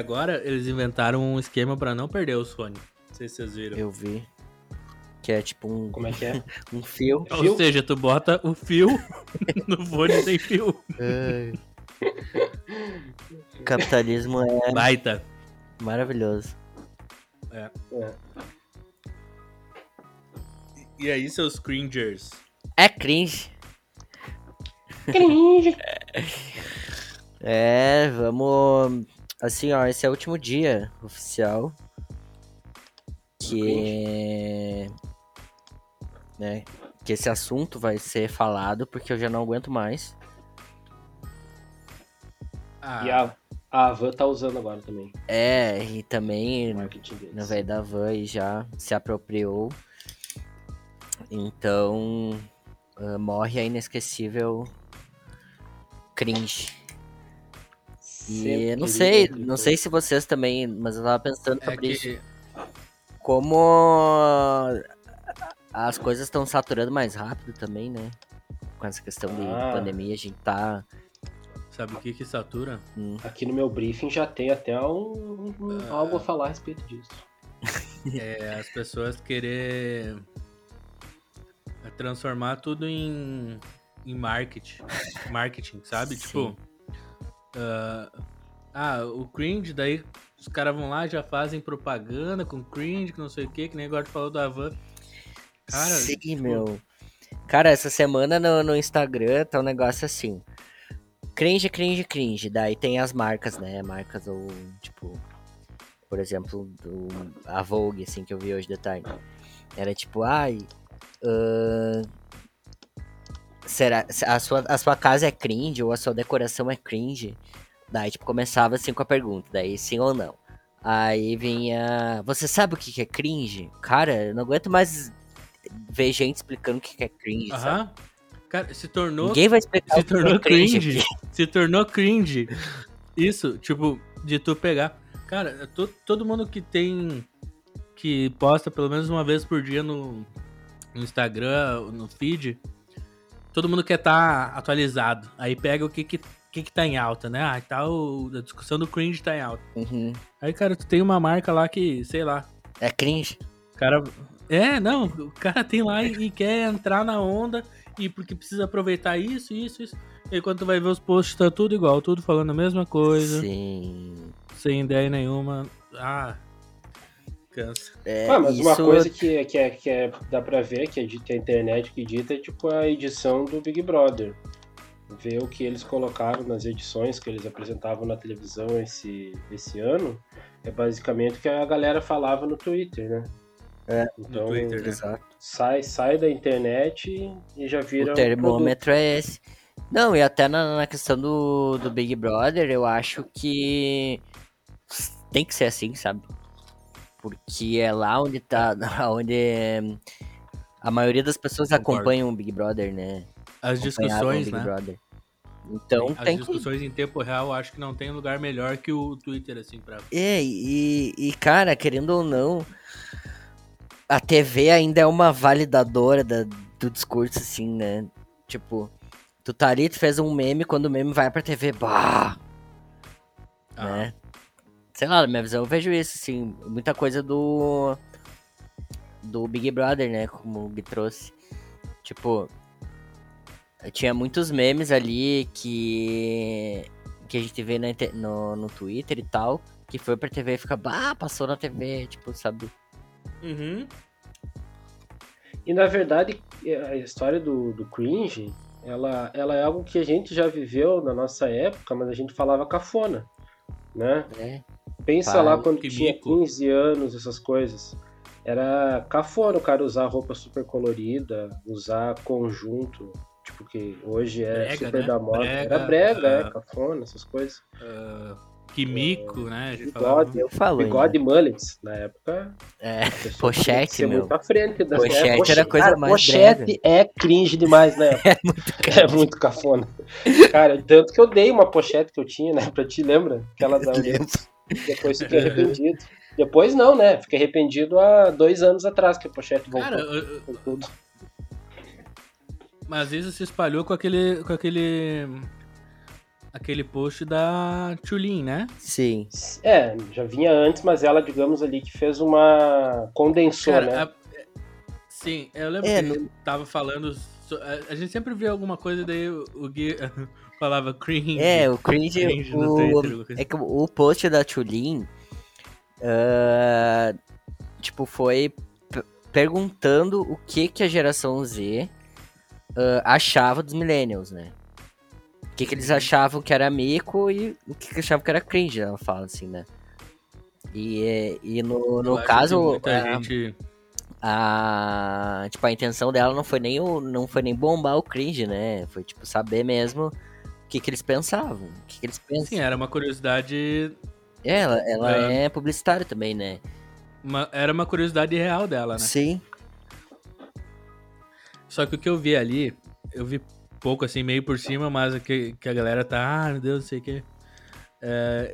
agora eles inventaram um esquema pra não perder o Sony. Não sei se vocês viram. Eu vi. Que é tipo um, Como é que é? um fio. Ou fio? seja, tu bota o fio no fone sem fio. Capitalismo é Baita. maravilhoso. É. E aí, seus cringers? É cringe. Cringe. É, vamos. Assim, ó, esse é o último dia oficial. Que. Né, que esse assunto vai ser falado, porque eu já não aguento mais. Ah, E a, a Avan tá usando agora também. É, e também no velho da van e já se apropriou. Então, ah, morre a inesquecível cringe. E não sei, dentro não sei se vocês também, mas eu tava pensando é sobre isso. que Como as coisas estão saturando mais rápido também, né? Com essa questão de Ah. pandemia, a gente tá. sabe o que que satura? hum, Aqui no meu briefing já tem até um, um- Ah. algo a falar a respeito disso. É as pessoas querer transformar tudo em, em marketing. Marketing, sabe? Sim. Tipo, ah, ah, o cringe, daí os caras vão lá já fazem propaganda com cringe, que não sei o que, que nem agora falou da van. Cara, Sim, tipo, meu. Cara, essa semana no, no Instagram tá um negócio assim. Cringe, cringe, cringe. Daí tem as marcas, né? Marcas ou, tipo, por exemplo, do, a Vogue, assim, que eu vi hoje de tarde. Era tipo, ai. ahn, será. A sua, a sua casa é cringe ou a sua decoração é cringe? Daí, tipo, começava assim com a pergunta, daí sim ou não. Aí vinha. Você sabe o que que é cringe? Cara, eu não aguento mais ver gente explicando o que que é cringe. Aham. Cara, se tornou Ninguém vai explicar se o que é tornou cringe. aqui. Se tornou cringe. Isso, tipo, de tu pegar. Cara, to- todo mundo que tem. Que posta pelo menos uma vez por dia no, no Instagram, no feed. Todo mundo quer estar atualizado. Aí pega o que que, que que tá em alta, né? Ah, tá o, a discussão do cringe tá em alta. Uhum. Aí, cara, tu tem uma marca lá que, sei lá, É cringe. o cara. É, não, o cara tem lá e, e quer entrar na onda e porque precisa aproveitar isso, isso, isso. E quando tu vai ver os posts, tá tudo igual, tudo falando a mesma coisa, Sim. sem ideia nenhuma. Ah, cansa. É, ah, mas uma isso- coisa que, que, é, que é, dá pra ver, que é que a internet que edita, é tipo a edição do Big Brother. Ver o que eles colocaram nas edições que eles apresentavam na televisão esse, esse ano, é basicamente o que a galera falava no Twitter, né? É, então, no Twitter, né? Exato. sai, sai da internet e já vira O um termômetro é esse. Não, e até na, na questão do, do Big Brother, eu acho que tem que ser assim, sabe? Porque é lá onde tá. Onde hum, a maioria das pessoas acompanham o Big Brother, né? As discussões, Big né? Brother. Então As tem que. discussões em tempo real, acho que não tem lugar melhor que o Twitter, assim, pra. É, e, e, cara, querendo ou não, a TV ainda é uma validadora da- do discurso, assim, né? Tipo, tu tá ali, tu fez um meme, quando o meme vai pra TV, bah! Ah, né? Sei lá, na minha visão eu vejo isso, assim, muita coisa do. do Big Brother, né? Como o Gui trouxe. Tipo, tinha muitos memes ali que. que a gente vê na no, no Twitter e tal, que foi pra TV e fica, bah, passou na TV, tipo, sabe? Uhum. E na verdade, a história do, do cringe, ela, ela é algo que a gente já viveu na nossa época, mas a gente falava cafona, né? É. Pensa Pai, lá quando tinha mico. 15 anos, essas coisas. Era cafona o cara usar roupa super colorida, usar conjunto, tipo que hoje é Brega, super né? da moda. Brega, Era brega, é, ah, cafona, essas coisas. Ah, que mico, né? A gente falava. Bigode, Eu falo bigode e mullets. Na época, É, Pochete, meu. muito à frente. Das... Pochete era a coisa cara, mais Pochete é cringe demais, né? é muito É muito cafona. Cara, tanto que eu dei uma pochete que eu tinha, né, pra ti, lembra? Aquela da. Depois fiquei arrependido. Depois não, né? Fiquei arrependido há dois anos atrás que a pochete voltou Cara, eu- com tudo. mas isso se espalhou com aquele. com aquele. aquele post da Chulin, né? Sim. É, já vinha antes, mas ela, digamos ali, que fez uma. condensou, Cara, né? a- sim, eu lembro É, que no- ele tava falando. a, gente sempre vê alguma coisa, daí o, o Gui falava cringe. É, o cringe, cringe no o, Twitter, é que o post da Tulin, ah, tipo, foi perguntando o que que a geração Z ah, achava dos millennials, né? O que que eles achavam que era mico e o que que achavam que era cringe, ela fala assim, né? E, é- e no, no caso, a, gente. a- tipo, a intenção dela não foi nem o, não foi nem bombar o cringe, né? Foi tipo saber mesmo que que eles pensavam, o que que eles pensam. Sim, era uma curiosidade. É, Ela, ela É. é publicitária também, né? uma- era uma curiosidade real dela, né? Sim. Só que o que eu vi ali, eu vi pouco assim, meio por cima, mas que, que a galera tá, ah, meu Deus, não sei o que.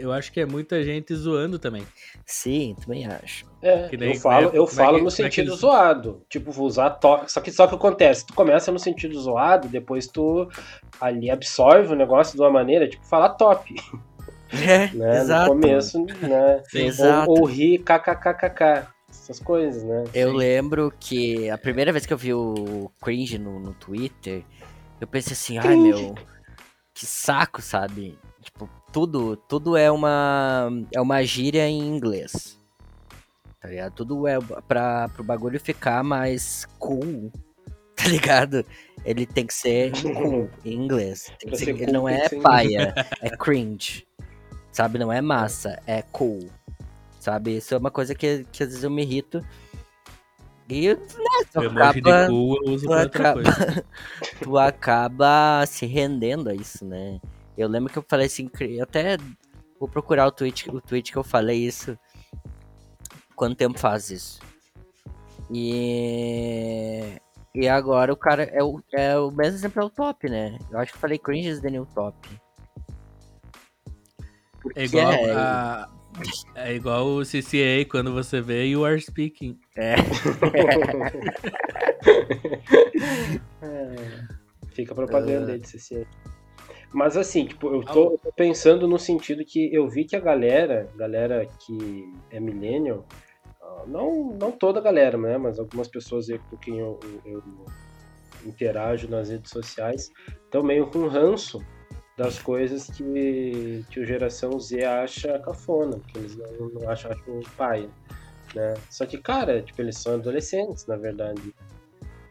Eu acho que é muita gente zoando também. Sim, também acho. É, Que nem- eu falo, como é- eu como é falo que- no é sentido eles- zoado. Tipo, vou usar top. Só que só que acontece, tu começa no sentido zoado, depois tu ali absorve o negócio de uma maneira, tipo, falar top, É, né? exato. No começo, né? Sim. Exato. Ou, ou rir kkkk. Essas coisas, né? Eu Sim. lembro que a primeira vez que eu vi o cringe no, no Twitter, eu pensei assim, ai Cringe. meu, que saco, sabe? Tipo, tudo, tudo é uma é uma gíria em inglês. Tá ligado? Tudo é pra pro bagulho ficar mais cool. Tá ligado? Ele tem que ser cool em inglês. Tem que Pra ser- ser ele cool, não tem é paia, é cringe. Sabe? Não é massa, é cool. Sabe? Isso é uma coisa que, que às vezes eu me irrito. E, né, tu acaba, eu uso tu acaba- tu acaba se rendendo a isso, né? Eu lembro que eu falei assim, até vou procurar o tweet, o tweet que eu falei isso. Quanto tempo faz isso? E. E agora o cara é o, é o mesmo exemplo é o top, né? Eu acho que eu falei cringe is the new top. Porque É igual, é- a, é igual o CCA quando você vê You Are Speaking. É, Fica a propaganda Ah. aí de CC. Mas assim, tipo, eu tô, eu tô pensando no sentido que eu vi que a galera, galera que é millennial, ah, não, não toda a galera, né? Mas algumas pessoas com quem eu, eu, eu interajo nas redes sociais estão meio com ranço das coisas que, que o geração Z acha cafona, que eles não, não acham, acham paia, né? Só que, cara, tipo, eles são adolescentes, na verdade.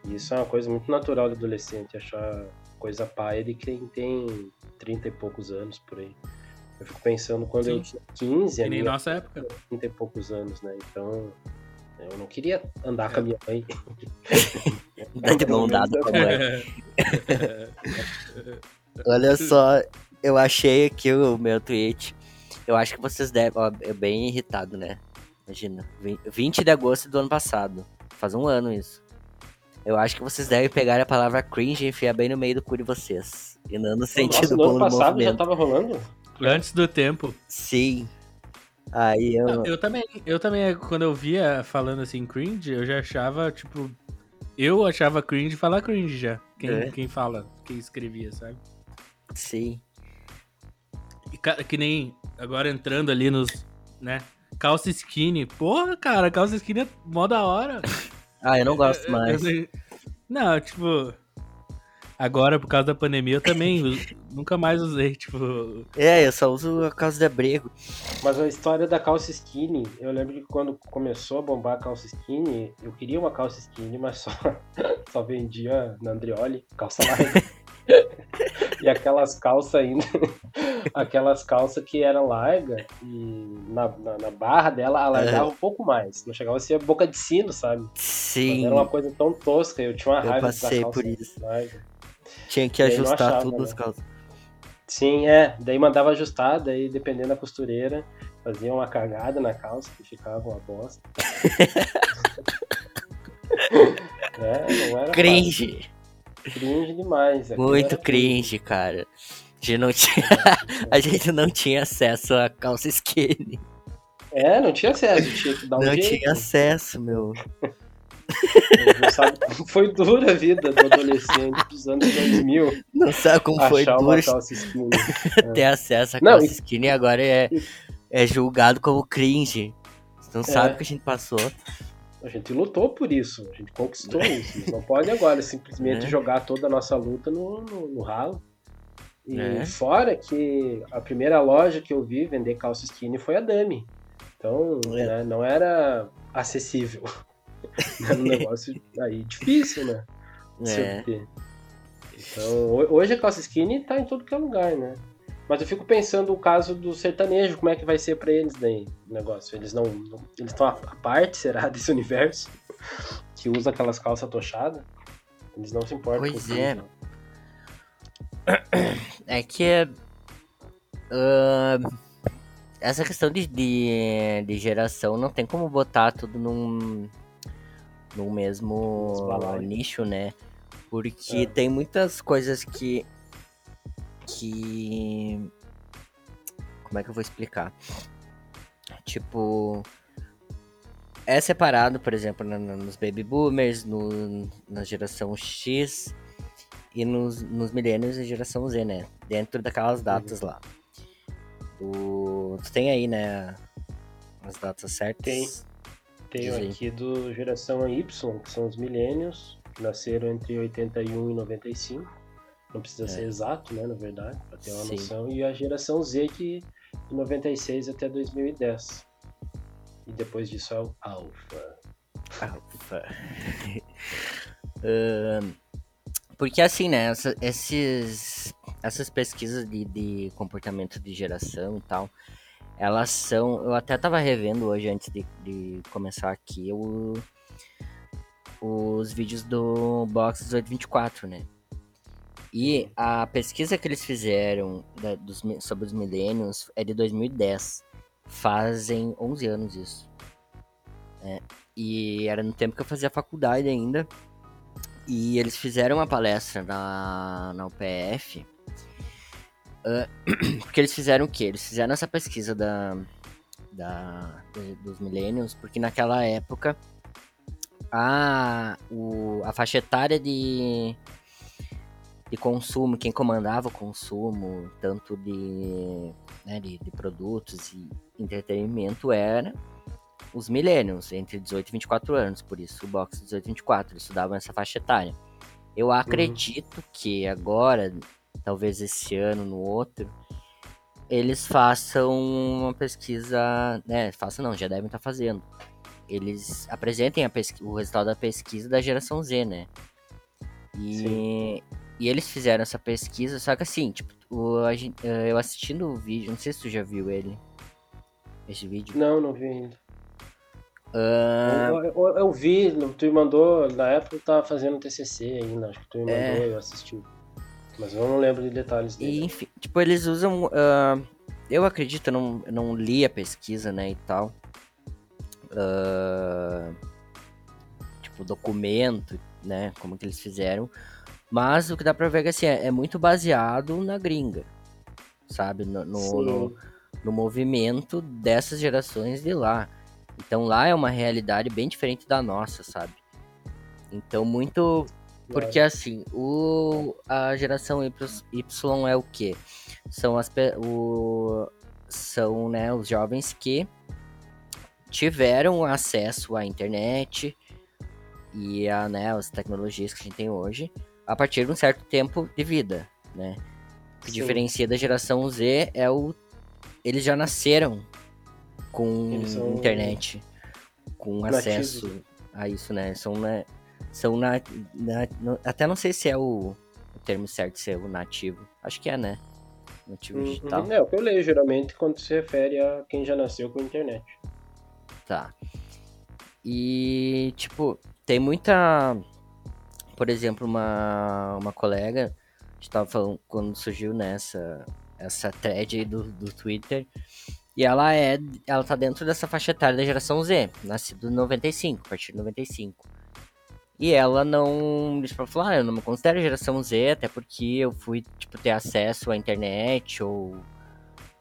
E isso é uma coisa muito natural do adolescente, achar coisa paia de quem tem 30 e poucos anos por aí. Eu fico pensando quando eu Sim. tinha 15, a Que nem nossa época. 30 e poucos anos, né? Então, eu não queria andar com a minha mãe. Tá de mão dada com a mãe. Olha só, eu achei aqui o meu tweet. Eu acho que vocês devem. Ó, é bem irritado, né? Imagina. vi- 20 de agosto do ano passado. Faz um ano isso. Eu acho que vocês devem pegar a palavra cringe e enfiar bem no meio do cu de vocês. E não no sentido Nossa, no ano bom passado já movimento. tava rolando? Antes do tempo. Sim. Aí eu. Não, eu também, eu também, quando eu via falando assim cringe, eu já achava, tipo. Eu achava cringe falar cringe já. Quem, É. quem fala, quem escrevia, sabe? Sim. E, cara, que nem agora entrando ali nos, né? Calça skinny. Porra, cara, calça skinny é mó da hora. Ah, eu não gosto mais. eu- não, tipo. Agora, por causa da pandemia, eu também nunca mais usei, tipo. É, eu só uso a causa de abrigo. Mas a história da calça skinny, eu lembro que quando começou a bombar a calça skinny, eu queria uma calça skinny, mas só, só vendia na Andrioli, calça larga. e aquelas calças ainda, aquelas calças que eram largas e na, na, na barra dela alargava um pouco mais. Não chegava a ser boca de sino, sabe? Mas Sim. era uma coisa tão tosca, eu tinha uma Eu raiva passei por isso. larga. Tinha que ajustar achava, tudo né? as calças. Sim, é. Daí mandava ajustar, daí dependendo da costureira, fazia uma cagada na calça que ficava uma bosta. é, não era Cringe. fácil. Cringe demais. aquilo Muito cringe, cara. A gente não tinha, a gente não tinha acesso a calça skinny. É, não tinha acesso, tinha que dar um não jeito. tinha acesso, meu. Não sabe foi dura a vida do adolescente dos anos 2000. Não sabe como foi skinny. ter acesso a calça skinny e agora é, é julgado como cringe. Você não sabe É. o que a gente passou. A gente lutou por isso, a gente conquistou isso. Não pode agora simplesmente É. jogar toda a nossa luta no, no, no ralo. E É. fora que a primeira loja que eu vi vender calça skinny foi a Dami. Então, É. né, não era acessível. Era um negócio aí difícil, né? É. Então, ho- hoje a calça skinny tá em todo que é lugar, né? Mas eu fico pensando o caso do sertanejo, como é que vai ser pra eles daí o negócio? Eles não. não- eles estão à parte, será, desse universo? Que usa aquelas calças tochadas? Eles não se importam Pois com isso, é. não. É que. ah, essa questão de, de, de geração não tem como botar tudo num, num mesmo nicho, né? Porque É. tem muitas coisas que. Que. Como é que eu vou explicar? Tipo. É separado, por exemplo, na- na- nos baby boomers, no, na geração X e nos, nos milênios e geração Z, né? Dentro daquelas datas lá. O, tu tem aí, né? As datas certas? Tem. Tenho aqui do geração Y, que são os milênios, que nasceram entre 81 e 95. Não precisa ser exato, né, na verdade, para ter uma É. Sim. noção. E a geração Z, que de 96 até 2010. E depois disso é o Alpha. Alfa. Ahn, porque assim, né? essa- esses, essas pesquisas de, de comportamento de geração e tal, elas são. Eu até tava revendo hoje antes de, de começar aqui o, os vídeos do Box 1824, né? E a pesquisa que eles fizeram da- dos sobre os milênios é de 2010. Fazem 11 anos isso. É, e era no tempo que eu fazia faculdade ainda. E eles fizeram uma palestra na, na UPF. ah, porque eles fizeram o quê? Eles fizeram essa pesquisa da, da, do- dos millennials, porque naquela época a, o, a faixa etária de, de consumo, quem comandava o consumo, tanto de, né, de, de produtos e entretenimento, era os millennials, entre 18 e 24 anos, por isso o box 18 e 24, eles estudavam essa faixa etária. Eu acredito que agora, talvez esse ano, no outro, eles façam uma pesquisa, né, façam não, já devem estar fazendo. Eles apresentem o resultado da pesquisa da geração Z, né? E, e eles fizeram essa pesquisa, só que assim, tipo, o, a eh, eu assistindo o vídeo, não sei se tu já viu ele, esse vídeo. Não, não vi ainda. Ah, Eu, eu- eu vi, tu me mandou, na época eu tava fazendo TCC ainda, acho que tu me mandou É. e eu assisti. Mas eu não lembro de detalhes E, dele. enfim, tipo, eles usam. ah, eu acredito, eu não, eu não li a pesquisa, né, e tal. Ah, tipo, documento, né, como que eles fizeram. Mas o que dá pra ver é que assim, é, é muito baseado na gringa, sabe? No, no, no, no movimento dessas gerações de lá. Então lá é uma realidade bem diferente da nossa, sabe? Então muito porque assim, o, a geração Y, é o quê? São as o, são né, os jovens que tiveram acesso à internet e a né, as tecnologias que a gente tem hoje a partir de um certo tempo de vida, né? O que Sim. diferencia da geração Z é o eles já nasceram com são internet, com nativos. acesso a isso, né? São né, são na, na- no- até não sei se é o, o termo certo, se é o nativo. Acho que é, né? Nativo digital. Uhum. É o que eu leio geralmente quando se refere a quem já nasceu com internet. Tá. E, tipo, tem muita. Por exemplo, uma, uma colega, a gente tava falando quando surgiu nessa essa thread aí do, do Twitter. E ela é. Ela tá dentro dessa faixa etária da geração Z, nascido em 95, a partir de 95. E ela não. Tipo, falou, ah, eu não me considero geração Z, até porque eu fui, tipo, ter acesso à internet ou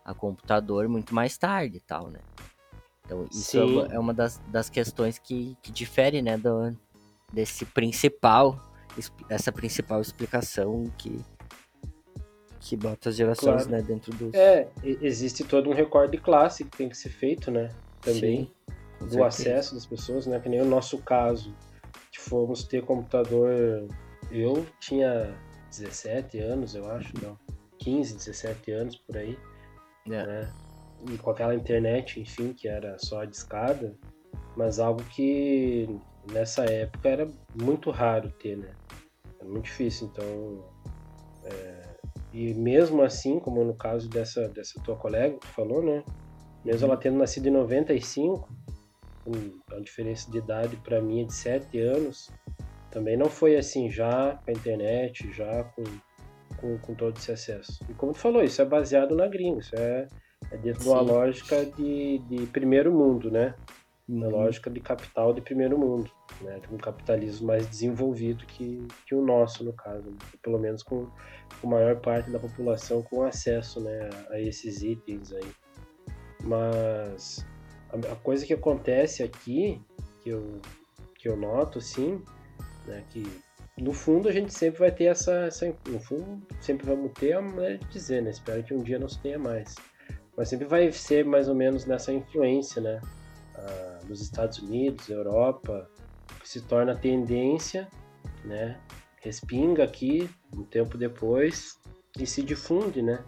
a computador muito mais tarde e tal, né? Então, isso é Sim. uma, é uma das, das questões que, que difere, né, do, desse principal, essa principal explicação que que bota as gerações claro. né, dentro do. É, existe todo um recorde de classe que tem que ser feito, né? Também. Sim, do acesso das pessoas, né? Que nem o nosso caso, que fomos ter computador. Eu tinha 17 anos, eu acho, não. 15, 17 anos por aí. É. Né? E com aquela internet, enfim, que era só a discada, mas algo que nessa época era muito raro ter, né? Era muito difícil, então. É, e mesmo assim, como no caso dessa, dessa tua colega que tu falou, né? Mesmo ela tendo nascido em 95, a diferença de idade para mim é de 7 anos, também não foi assim já com a internet, já com, com, com, todo esse acesso. E como tu falou, isso é baseado na gringa, isso é, é dentro Sim. de uma lógica de, de primeiro mundo, né? Uhum. lógica de capital de primeiro mundo, né? De um capitalismo mais desenvolvido que, que o nosso, no caso. Né? Pelo menos com, com maior parte da população com acesso né, a, a esses itens aí. Mas a, a, coisa que acontece aqui, que eu, que eu noto, sim, né, que no fundo a gente sempre vai ter essa, essa, no fundo sempre vamos ter a maneira de dizer, né, espero que um dia não se tenha mais, mas sempre vai ser mais ou menos nessa influência, né, ah, dos Estados Unidos, Europa, se torna tendência, né, respinga aqui um tempo depois e se difunde, né,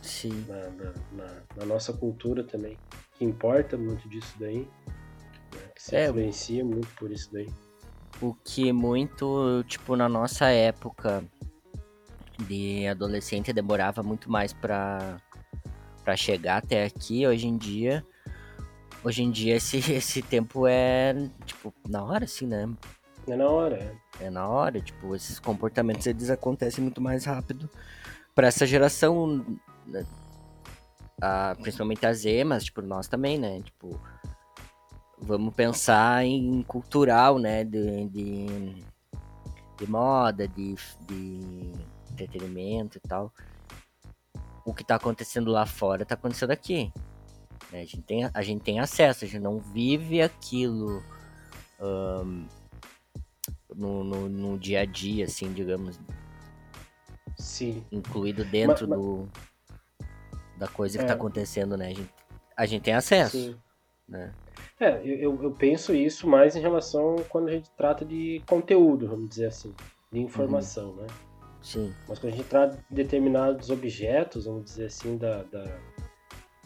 Sim. Na, na, na, na nossa cultura também, que importa muito disso daí, né, que se é, influencia muito por isso daí. O que muito, tipo, na nossa época de adolescente demorava muito mais pra, pra chegar até aqui, hoje em dia. Hoje em dia esse, esse tempo é, tipo, na hora, assim, né? É na hora, é. É na hora, tipo, esses comportamentos eles acontecem muito mais rápido para essa geração né, a, principalmente as emas, tipo, nós também, né? Tipo, vamos pensar em cultural, né? De, de, de moda, de, de entretenimento e tal. O que tá acontecendo lá fora tá acontecendo aqui. Né? A, gente tem, a gente tem acesso, a gente não vive aquilo um, no, no, no, dia a dia, assim, digamos. Sim. Incluído dentro mas, do da coisa que está é. acontecendo, né? A gente, a gente tem acesso. Sim. Né? É, eu, eu penso isso mais em relação quando a gente trata de conteúdo, vamos dizer assim, de informação, uhum. né? Sim. Mas quando a gente trata de determinados objetos, vamos dizer assim, da, da,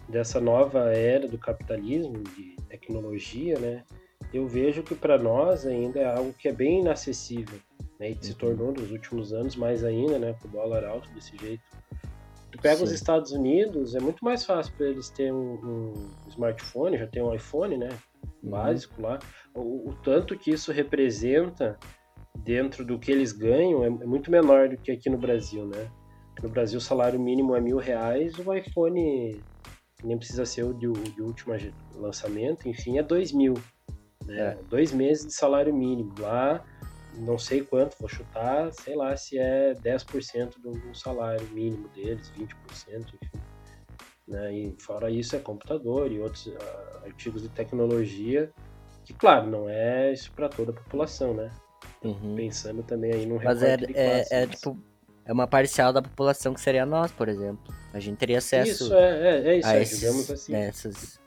dessa nova era do capitalismo, de tecnologia, né? Eu vejo que para nós ainda é algo que é bem inacessível, né? E se uhum. tornou nos últimos anos mais ainda, né? Com o dólar alto desse jeito. Tu pega Sim. os Estados Unidos, é muito mais fácil para eles terem um, um, smartphone, já tem um iPhone, né? Uhum. Básico lá. O, o, tanto que isso representa dentro do que eles ganham é, é, muito menor do que aqui no Brasil, né? No Brasil o salário mínimo é mil reais, o iPhone nem precisa ser o de, de último lançamento, enfim, é dois mil. Né? É. Dois meses de salário mínimo. Lá não sei quanto, vou chutar, sei lá se é 10% do salário mínimo deles, 20%, enfim. Né? E fora isso é computador e outros uh, artigos de tecnologia, que claro, não é isso para toda a população, né? Uhum. Pensando também aí num Mas é, é, é tipo, é uma parcial da população que seria nós, por exemplo. A gente teria acesso isso, é, é, é isso, a esses, digamos assim. Essas,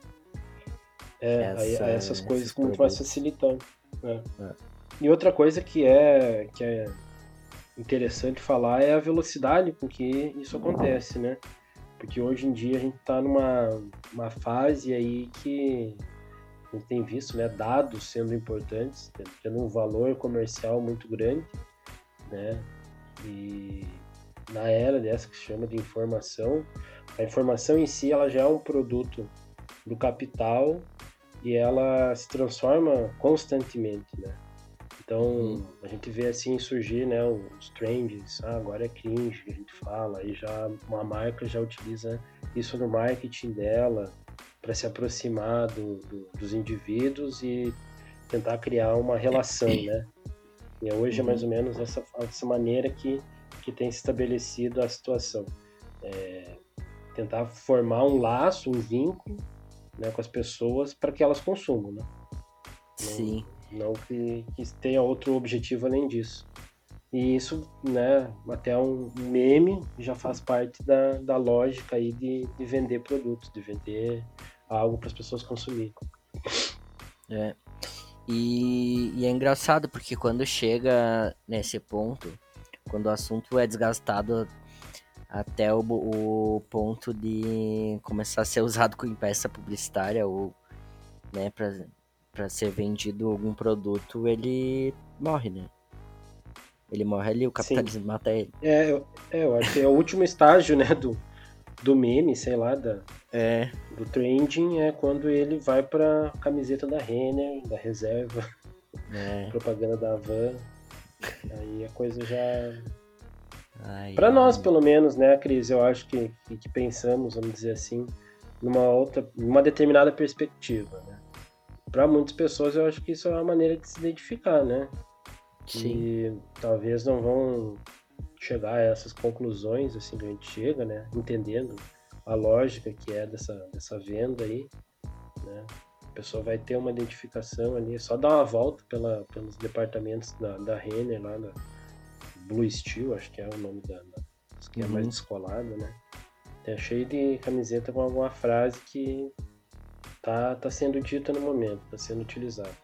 é, essa, a, essas coisas muito mais facilitando. Né? É. E outra coisa que é, que é interessante falar é a velocidade com que isso acontece, né? Porque hoje em dia a gente está numa uma fase aí que a gente tem visto né, dados sendo importantes, tendo um valor comercial muito grande, né? E na era dessa que se chama de informação, a informação em si ela já é um produto do capital e ela se transforma constantemente, né? Então, uhum. a gente vê assim surgir, né, os trends, ah, agora é cringe que a gente fala, aí já uma marca já utiliza isso no marketing dela para se aproximar do, do, dos indivíduos e tentar criar uma relação, né? E hoje é mais ou uhum. menos essa, essa maneira que, que tem se estabelecido a situação. É, tentar formar um laço, um vínculo né, com as pessoas para que elas consumam, né? Sim. Não que, que tenha outro objetivo além disso. E isso, né, até um meme já faz parte da, da lógica aí de, de vender produtos, de vender algo para as pessoas consumirem. É. E, e, é engraçado porque quando chega nesse ponto, quando o assunto é desgastado até o, o ponto de começar a ser usado como peça publicitária ou né, para ser vendido algum produto, ele morre, né? Ele morre ali, o capitalismo Sim. mata ele. É, eu, é, eu acho que é o último estágio, né, do, do meme, sei lá, da, é. do trending, é quando ele vai pra camiseta da Renner, da reserva, é. propaganda da Van. Aí a coisa já. Para nós, pelo menos, né, Cris? Eu acho que, que, que, pensamos, vamos dizer assim, numa outra, numa determinada perspectiva, né? Para muitas pessoas, eu acho que isso é uma maneira de se identificar, né? Sim. E talvez não vão chegar a essas conclusões assim que a gente chega, né? Entendendo a lógica que é dessa, dessa venda aí, né? A pessoa vai ter uma identificação ali, só dar uma volta pela, pelos departamentos da, da Renner lá, da Blue Steel, acho que é o nome da, da que é mais uhum. descolada, né? Tá cheio de camiseta com alguma frase que tá, tá sendo dita no momento, tá sendo utilizada.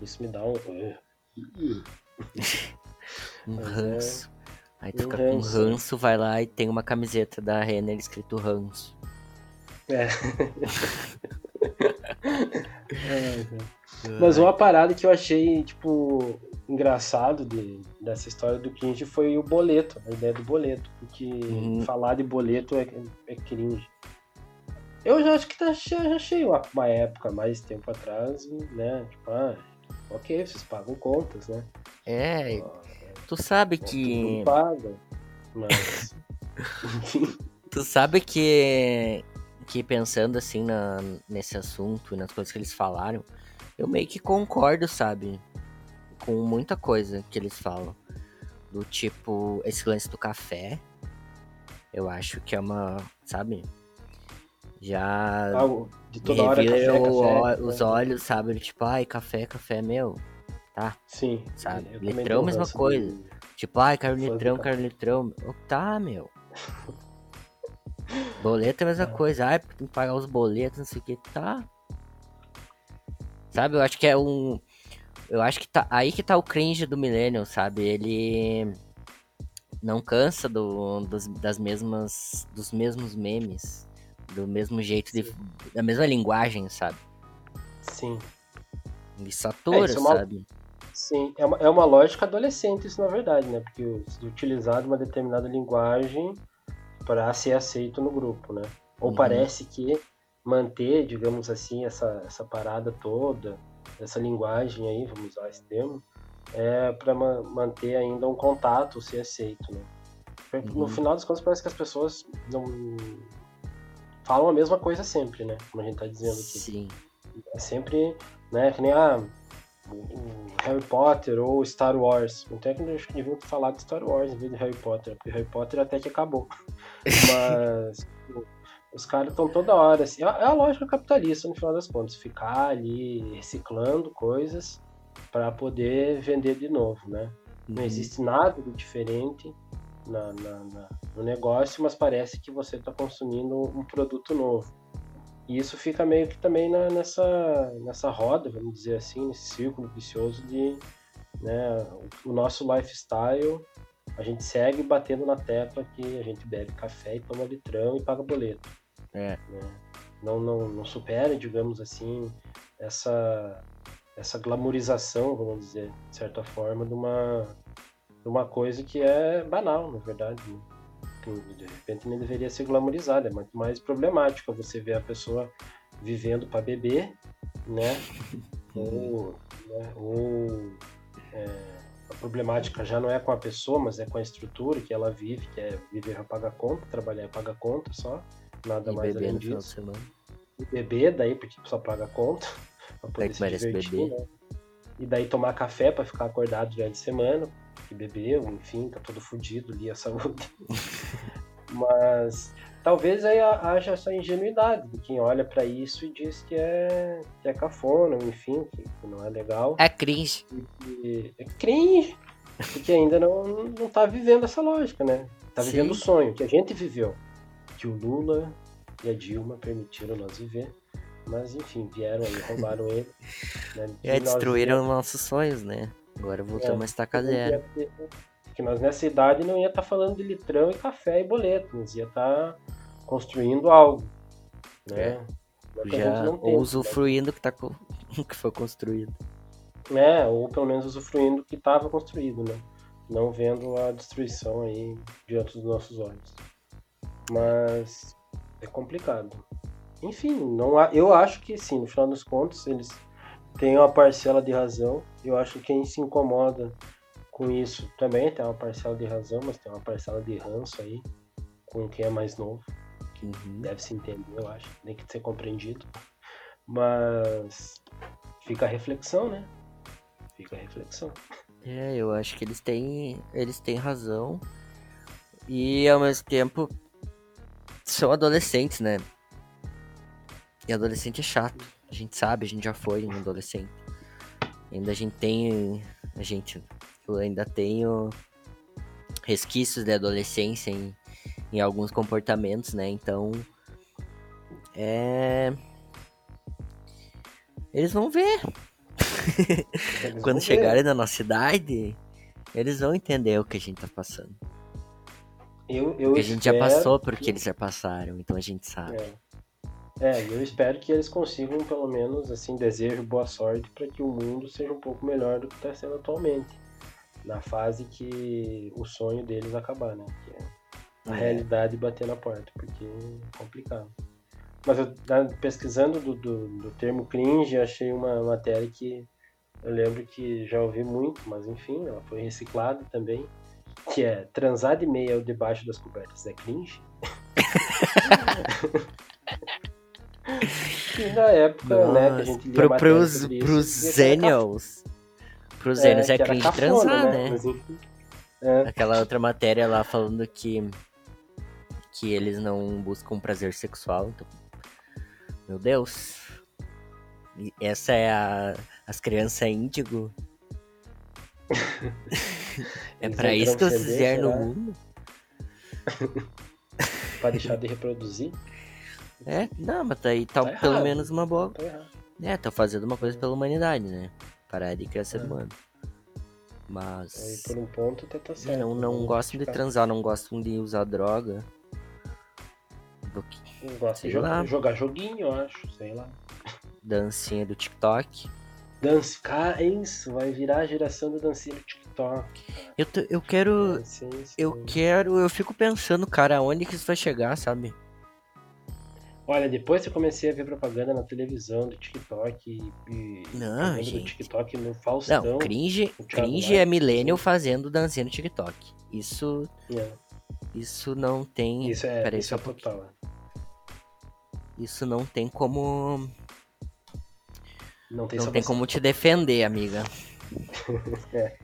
Isso me dá um. um é ranço. Aí tu fica com ranço, vai lá e tem uma camiseta da Renner escrito ranço. É. é. Mas uma parada que eu achei, tipo, engraçado de, dessa história do cringe foi o boleto, a ideia do boleto. Porque uhum. falar de boleto é, é cringe. Eu já acho que tá, já achei uma, uma época, mais tempo atrás, né? Tipo, ah, ok, vocês pagam contas, né? É, tu sabe que. Não paga, mas. tu sabe que. Que pensando assim na, nesse assunto e nas coisas que eles falaram, eu meio que concordo, sabe? Com muita coisa que eles falam. Do tipo, esse lance do café. Eu acho que é uma. Sabe? Já. Ah, de toda hora café, café, os olhos, sabe? Tipo, ai, café, café, meu. Tá? Sim. Sabe? Litrão, mesma coisa. De... Tipo, ai, quero litrão, quero litrão. Oh, tá, meu. Boleto é a mesma é. coisa. Ai, tem que pagar os boletos, não sei o que. Tá. Sabe? Eu acho que é um. Eu acho que tá. Aí que tá o cringe do Millennium, sabe? Ele. Não cansa do, dos, das mesmas. dos mesmos memes do mesmo jeito, de, da mesma linguagem, sabe? Sim. E satura, é, é uma, sabe? Sim, é uma, é uma lógica adolescente isso na verdade, né? Porque utilizar uma determinada linguagem para ser aceito no grupo, né? Ou uhum. parece que manter, digamos assim, essa, essa parada toda, essa linguagem aí, vamos usar esse termo, é para ma manter ainda um contato, ser aceito, né? No uhum. final das contas parece que as pessoas não falam a mesma coisa sempre, né? Como a gente tá dizendo aqui. Sim. É sempre, né? Que nem ah, Harry Potter ou Star Wars. Então é que eles deviam falar de Star Wars em vez de Harry Potter, porque Harry Potter até que acabou. Mas os caras estão toda hora assim. É, é a lógica capitalista no final das contas, ficar ali reciclando coisas para poder vender de novo, né? Não uhum. existe nada de diferente na, na, na, no negócio, mas parece que você está consumindo um produto novo. E isso fica meio que também na, nessa, nessa roda, vamos dizer assim, nesse círculo vicioso de né, o nosso lifestyle. A gente segue batendo na tecla que a gente bebe café e toma litrão e paga boleto. É. Né? Não, não, não supera, digamos assim, essa, essa glamorização, vamos dizer, de certa forma, de uma, uma coisa que é banal, na verdade. Né? De repente nem deveria ser glamorizada, é muito mais problemática você ver a pessoa vivendo para beber, né? ou, né? ou é, a problemática já não é com a pessoa, mas é com a estrutura que ela vive, que é viver para pagar conta, trabalhar e pagar conta só, nada e mais além disso. E beber, daí porque só paga conta, para poder é se divertir, né? E daí tomar café para ficar acordado durante a semana, que bebeu, enfim, tá todo fudido ali a saúde. Mas talvez aí haja essa ingenuidade de quem olha para isso e diz que é, que é cafona, enfim, que, não é legal. É cringe. E, é cringe, porque ainda não, não tá vivendo essa lógica, né? Tá vivendo o sonho que a gente viveu. Que o Lula e a Dilma permitiram nós viver. Mas enfim, vieram aí, roubaram ele. Né? É, destruíram nossos sonhos, né? Agora voltamos é, a estacar zero. Que nós nessa idade não ia estar tá falando de litrão e café e boleto, nós ia estar tá construindo algo. Né? É. Já ou usufruindo né? que, tá, que foi construído. É, ou pelo menos usufruindo o que estava construído, né? Não vendo a destruição aí diante dos nossos olhos. Mas é complicado. Enfim, não há, eu acho que sim, no final dos contos, eles têm uma parcela de razão. Eu acho que quem se incomoda com isso também tem uma parcela de razão, mas tem uma parcela de ranço aí com quem é mais novo. Uhum. Deve se entender, eu acho. Tem que ser compreendido. Mas fica a reflexão, né? Fica a reflexão. É, eu acho que eles têm, eles têm razão. E ao mesmo tempo são adolescentes, né? E adolescente é chato. A gente sabe, a gente já foi um adolescente. Ainda a gente tem. A gente. Eu ainda tenho resquícios de adolescência em, em alguns comportamentos, né? Então. É. Eles vão ver. Eles Quando vão chegarem ver. na nossa idade, eles vão entender o que a gente tá passando. Eu, eu a gente já passou porque que... eles já passaram, então a gente sabe. É. É, eu espero que eles consigam, pelo menos, assim, desejo boa sorte para que o mundo seja um pouco melhor do que está sendo atualmente. Na fase que o sonho deles acabar, né? Que é a é. realidade bater na porta, porque é complicado. Mas eu, pesquisando do, do, do termo cringe, achei uma matéria que eu lembro que já ouvi muito, mas enfim, ela foi reciclada também, que é transar de meia ou debaixo das cobertas é cringe. Na época, Nossa, né, que a gente lia pro, pros, pros Zenials. Pros Zenials é, é cringe cafona, transar, né? né? é. Aquela outra matéria lá falando que que eles não buscam prazer sexual. Então, meu Deus. E essa é a as crianças índigo. é para isso que vocês vieram no mundo? pra deixar de reproduzir? É, não, mas tá aí tá, tá pelo menos uma boa. Tá é, tá fazendo uma coisa pela humanidade, né? Parar de criar ser é. humano. Mas. Aí por um ponto tá, tá certo. Não, não gostam de transar, não gostam de usar droga. Não gostam de jogar, jogar joguinho, eu acho, sei lá. Dancinha do TikTok. Dance, cara, é isso, vai virar a geração da dancinha do TikTok. Eu, eu quero. Eu quero. Eu fico pensando, cara, aonde que isso vai chegar, sabe? Olha, depois eu comecei a ver propaganda na televisão do TikTok e não, gente. do TikTok no Faustão. Não, cringe, cringe é millennial fazendo dancinha no TikTok. Isso é. Isso não tem. Isso é, Peraí, isso é total. Isso não tem como não tem, não tem como te defender, amiga. é.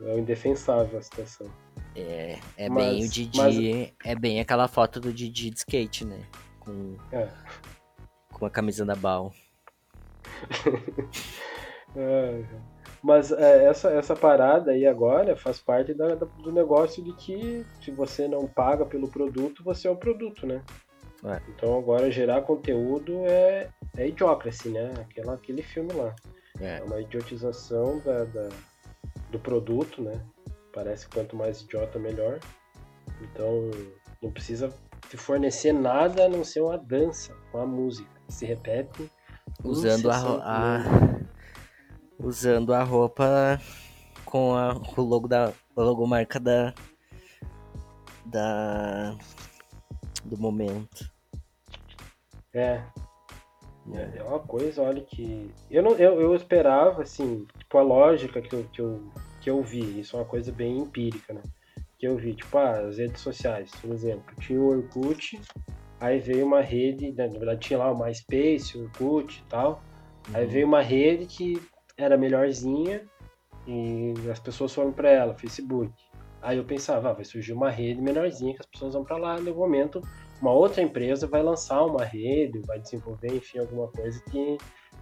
É indefensável a situação. É, é mas, bem o Didi. Mas... É bem aquela foto do Didi de skate, né? Com, é. com a camisa da Bal. é, mas é, essa, essa parada aí agora faz parte da, do negócio de que se você não paga pelo produto, você é o produto, né? É. Então agora gerar conteúdo é, é idiocracy, né? Aquela, aquele filme lá. É, é uma idiotização da, da, do produto, né? Parece que quanto mais idiota, melhor. Então, não precisa te fornecer nada a não ser uma dança, uma música. Que se repete. Usando a, a, usando a roupa com a, o logo da a logomarca da da do momento. É. É, é uma coisa, olha que eu não eu, eu esperava assim, tipo a lógica que eu, que eu que eu vi, isso é uma coisa bem empírica, né? Que eu vi, tipo, ah, as redes sociais, por exemplo, tinha o Orkut, aí veio uma rede, né, na verdade tinha lá o MySpace, o Orkut e tal, uhum. aí veio uma rede que era melhorzinha e as pessoas foram para ela, Facebook. Aí eu pensava, ah, vai surgir uma rede menorzinha que as pessoas vão para lá. No momento, uma outra empresa vai lançar uma rede, vai desenvolver, enfim, alguma coisa que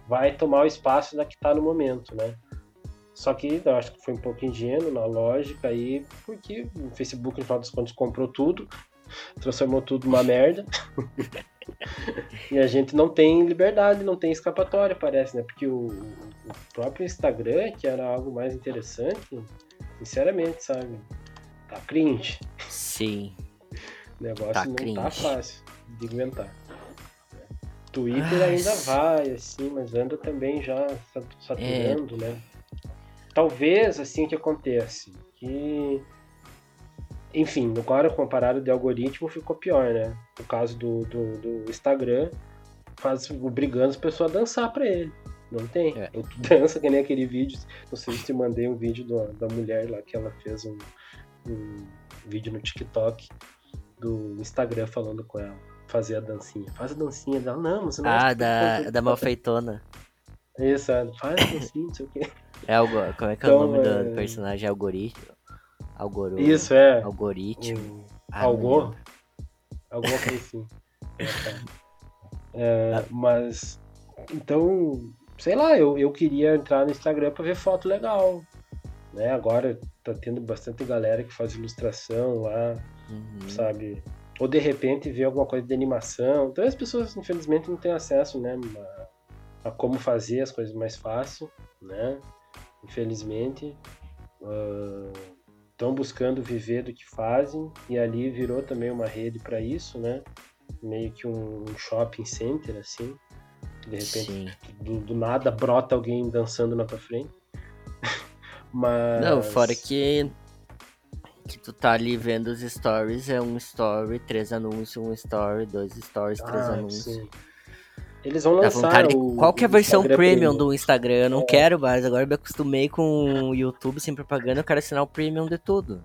vai tomar o espaço da que está no momento, né? Só que eu acho que foi um pouco ingênuo na lógica aí, porque o Facebook, no final das contas, comprou tudo, transformou tudo numa merda. e a gente não tem liberdade, não tem escapatória, parece, né? Porque o, o próprio Instagram, que era algo mais interessante, sinceramente, sabe? Tá cringe. Sim. O negócio Tá não cringe. tá fácil de aguentar. Twitter Ai, ainda vai, assim, mas anda também já sa- É. saturando, né? Talvez, assim, que acontece, que... Enfim, agora comparado de algoritmo ficou pior, né? O caso do, do, do Instagram faz obrigando as pessoas a dançar pra ele. Não tem. É. Ou tu dança que nem aquele vídeo. Não sei se te mandei um vídeo do- da mulher lá que ela fez um, um vídeo no TikTok do Instagram falando com ela. Fazer a dancinha. Faz a dancinha dela. Não, você não Ah, da, da malfeitona. Isso, faz a dancinha, não sei o quê. É algo, como é que é Então, o nome é- do personagem? Algoritmo? Algoro... Isso, é. Algoritmo. Ah, Algor? Alguma coisa assim. É. É, mas, então, sei lá, eu, eu queria entrar no Instagram pra ver foto legal. Né? Agora tá tendo bastante galera que faz ilustração lá, Uhum. sabe? Ou de repente ver alguma coisa de animação. Então as pessoas, infelizmente, não têm acesso, né? A como fazer as coisas mais fácil, né? Infelizmente. Estão buscando viver do que fazem e ali virou também uma rede para isso, né? Meio que um, um shopping center, assim. De repente, do, do nada brota alguém dançando na tua frente. Mas. Não, fora que que tu tá ali vendo os stories, é um story, três anúncios, um story, dois stories, três Ah, anúncios. sim. Eles vão lançar. vontade de... o- Qual que é a versão Instagram premium do Instagram? Eu não É. quero mais, agora eu me acostumei com o YouTube sem propaganda, eu quero assinar o premium de tudo.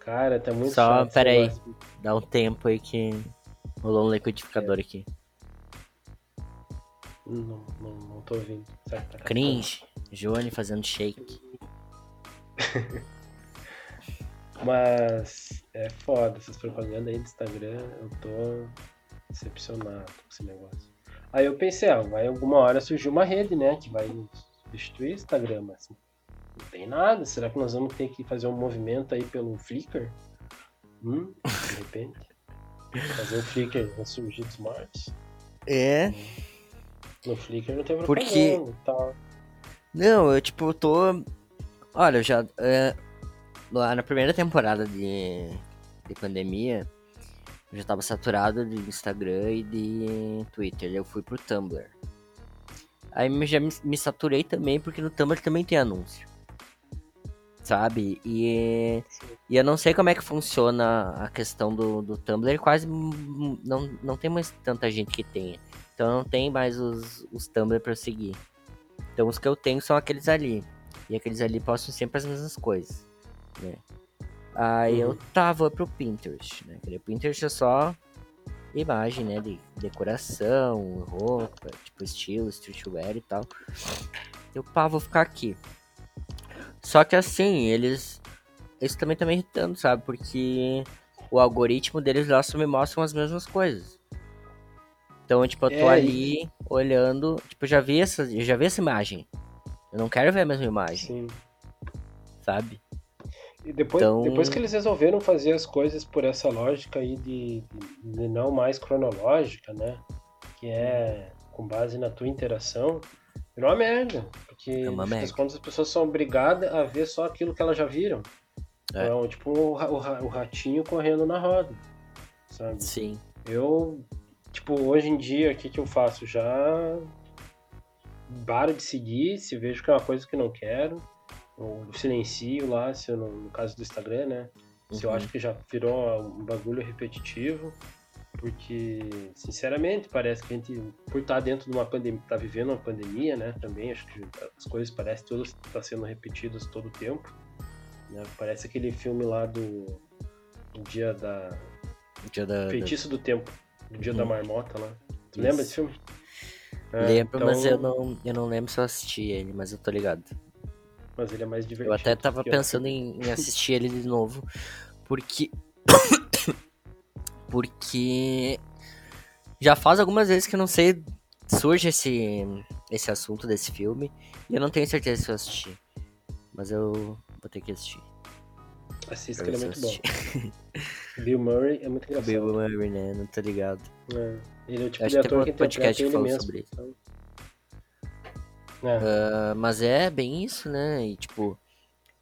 Cara, tá muito Só, chato pera aí. negócio. Dá um tempo aí que rolou um liquidificador aqui. Não, não, não tô ouvindo. Que tá Cringe, Johnny fazendo shake. Mas é foda essas propagandas aí do Instagram, eu tô decepcionado com esse negócio. Aí eu pensei, ah, vai alguma hora surgir uma rede, né, que vai substituir o Instagram, mas não tem nada. Será que nós vamos ter que fazer um movimento aí pelo Flickr? Hum, de repente. Fazer o Flickr ressurgir dos mortos? É. No Flickr não tem propaganda Porque- e tal. Não, eu tipo, eu tô. Olha, eu já. é, lá na primeira temporada de, de pandemia, eu já tava saturado de Instagram e de Twitter. Eu fui pro Tumblr. Aí já me, me saturei também, porque no Tumblr também tem anúncio. Sabe? E, e eu não sei como é que funciona a questão do, do Tumblr. Quase não, não tem mais tanta gente que tenha. Então não tem mais os, os Tumblr pra eu seguir. Então os que eu tenho são aqueles ali. E aqueles ali postam sempre as mesmas coisas, né? Aí eu Uhum. tava pro Pinterest, né? Porque o Pinterest é só imagem, né? De decoração, roupa, tipo estilo, streetwear e tal. Eu, pá, vou ficar aqui. Só que assim, eles... Isso também tá me irritando, sabe? Porque o algoritmo deles lá só me mostram as mesmas coisas. Então, tipo, eu tô É, ali olhando, tipo, eu já vi essa, eu já vi essa imagem. Eu não quero ver a mesma imagem, Sim. sabe? E depois, Então- depois que eles resolveram fazer as coisas por essa lógica aí de, de não mais cronológica, né? Que é com base na tua interação, virou uma merda. Porque, É uma merda. contas, as pessoas são obrigadas a ver só aquilo que elas já viram. É. Então, tipo, o, o o ratinho correndo na roda, sabe? Sim. Eu, tipo, hoje em dia, o que, que eu faço? Já paro de seguir, se vejo que é uma coisa que não quero, eu silencio lá, se eu no caso do Instagram, né? Se eu Uhum. acho que já virou um bagulho repetitivo, porque, sinceramente, parece que a gente, por estar dentro de uma pandemia, tá vivendo uma pandemia, né? Também acho que as coisas parecem todas estar sendo repetidas todo o tempo. né? Parece aquele filme lá do, do dia da, O dia da, da- Feitiço do Tempo, do Dia Uhum. da Marmota lá. Tu Isso. lembra desse filme? É, Lembro, mas então, eu não, eu não lembro se eu assisti ele, mas eu tô ligado. Mas ele é mais divertido. Eu até tava pensando em, em assistir ele de novo. Porque. porque. Já faz algumas vezes que eu não sei. Surge esse, esse assunto desse filme. E eu não tenho certeza se eu assisti. Mas eu vou ter que assistir. Assista que ele é muito bom. Bill Murray é muito engraçado. Bill Murray, né? Não tô ligado. É. Ele é o tipo Acho de que teve ator um que podcast interpreta que ele falou mesmo. sobre isso. então. É. Ah, mas é bem isso, né? E tipo.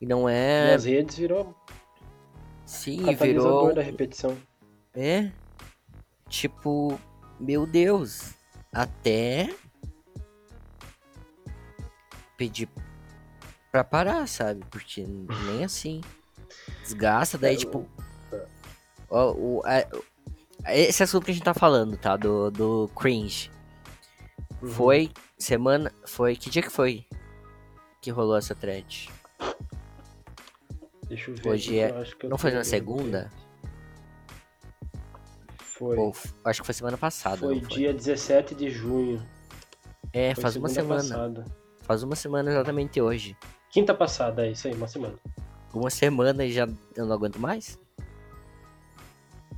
E não E é. as redes virou Sim, virou. da repetição. É. Tipo, meu Deus. Até pedir pra parar, sabe? Porque nem assim. Desgasta, daí, É, tipo. ó, o, a- esse assunto que a gente tá falando, tá? Do, do cringe. Uhum. Foi semana. Foi. Que dia que foi que rolou essa thread? Deixa eu ver. Hoje é- Não foi na segunda? Foi. Ou, acho que foi semana passada. foi não dia 17 de junho. É, Foi faz uma semana. Passada. Faz uma semana exatamente hoje. Quinta passada, é isso aí, uma semana. Uma semana e já eu não aguento mais?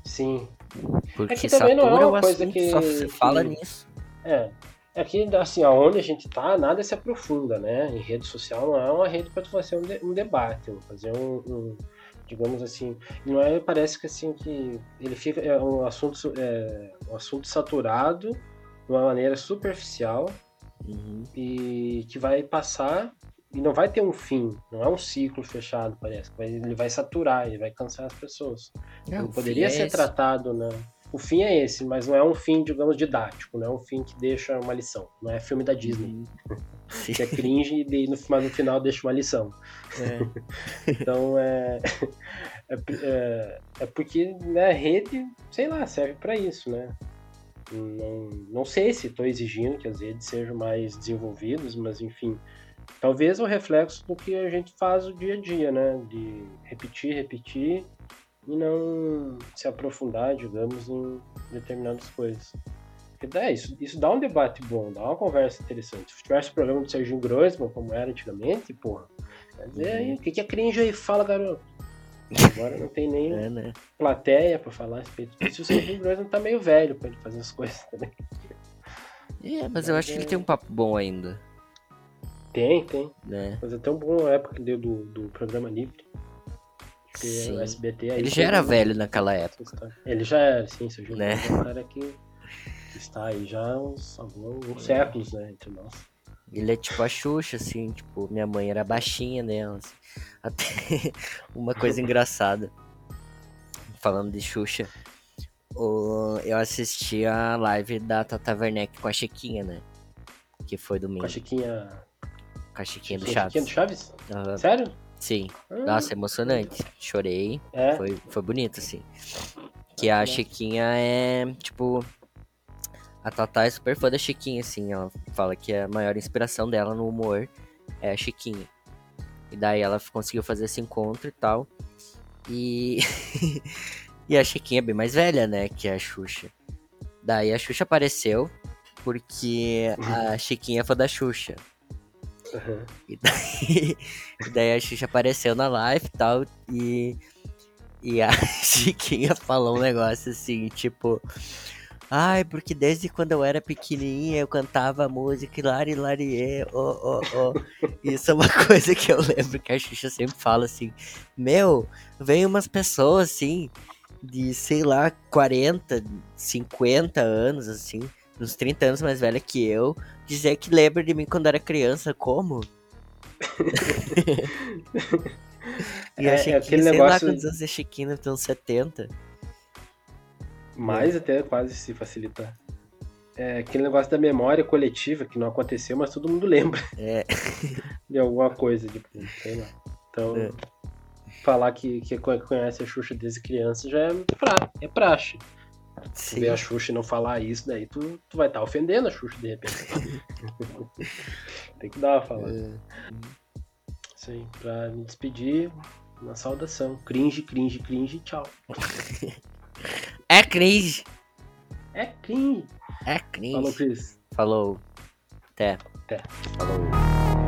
Sim. Porque que também não é uma coisa que- só se fala que- nisso. É. É que, assim, aonde a gente tá, nada se aprofunda, né? Em rede social não é uma rede para fazer um, de- um debate, fazer um, um- digamos assim, não é, parece que assim, que ele fica, é um assunto, é, um assunto saturado de uma maneira superficial Uhum. e que vai passar e não vai ter um fim, não é um ciclo fechado, parece. Ele vai saturar, ele vai cansar as pessoas. É, Não poderia é ser esse. tratado, né? O fim é esse, mas não é um fim, digamos, didático, não é um fim que deixa uma lição. Não é filme da Disney, Uhum. Sim. que é cringe e no, mas no final deixa uma lição. É. Então é. É, é, é porque né, a rede, sei lá, serve para isso, né? Não, não sei se estou exigindo que as redes sejam mais desenvolvidas, mas enfim, talvez o reflexo do que a gente faz o dia a dia, né? De repetir, repetir e não se aprofundar, digamos, em determinadas coisas. Porque dá isso, isso dá um debate bom, dá uma conversa interessante. Se tivesse o programa do Serginho Groisman, como era antigamente, porra, quer dizer, aí, o que, é cringe aí? Fala, garoto. Agora não tem nem É, né? plateia pra falar a respeito disso. O Serginho Groisman tá meio velho pra ele fazer as coisas também. É, mas eu acho que ele tem um papo bom ainda, Tem, tem. né? Mas até uma boa época que deu do, do programa livre. Que Sim. o SBT aí Ele já era velho naquela época. Ele já era, sim, Serginho Né? Groisman é um cara que está aí já há uns, alguns uns séculos, né, entre nós. Ele é tipo a Xuxa, assim, tipo, minha mãe era baixinha nela. assim. Até uma coisa engraçada. Falando de Xuxa. eu assisti a live da Tata Werneck com a Chiquinha, né? Que foi domingo. Com a Chiquinha. Com a Chiquinha do Chiquinha Chaves. do Chaves? Aham, Sério? Sim. Ah, Nossa, emocionante. Chorei. É. Foi, foi bonito, assim. Que a Chiquinha é, tipo. A Tatá é super fã da Chiquinha, assim. Ela fala que a maior inspiração dela no humor é a Chiquinha. E daí ela conseguiu fazer esse encontro e tal. E. e a Chiquinha é bem mais velha, né? Que a Xuxa. Daí a Xuxa apareceu porque a Chiquinha é fã da Xuxa. Aham. E daí, daí a Xuxa apareceu na live e tal, e, e a Chiquinha falou um negócio assim, tipo... Ai, porque desde quando eu era pequenininha eu cantava música Lari Larie, oh, oh, oh. Isso é uma coisa que eu lembro que a Xuxa sempre fala assim, meu, vem umas pessoas assim, de sei lá, 40, 50 anos, assim, uns 30 anos mais velha que eu, dizer que lembra de mim quando era criança, como? e É, a é Chiquinha, aquele sei lá negócio- quantos anos é Chiquinha, tem uns 70. Mais até quase se facilitar. É aquele negócio da memória coletiva que não aconteceu, mas todo mundo lembra É, de alguma coisa, tipo, sei lá. Então, É. falar que, que conhece a Xuxa desde criança já é, pra, é praxe. Tu sim. ver a Xuxa e não falar isso, daí tu, tu vai estar ofendendo a Xuxa de repente. Tem que dar uma falada. É. Isso aí, pra me despedir, uma saudação. Cringe, cringe, cringe, tchau. É cringe. É cringe. É cringe. Falou, Cris. Falou. Até. Até. Falou.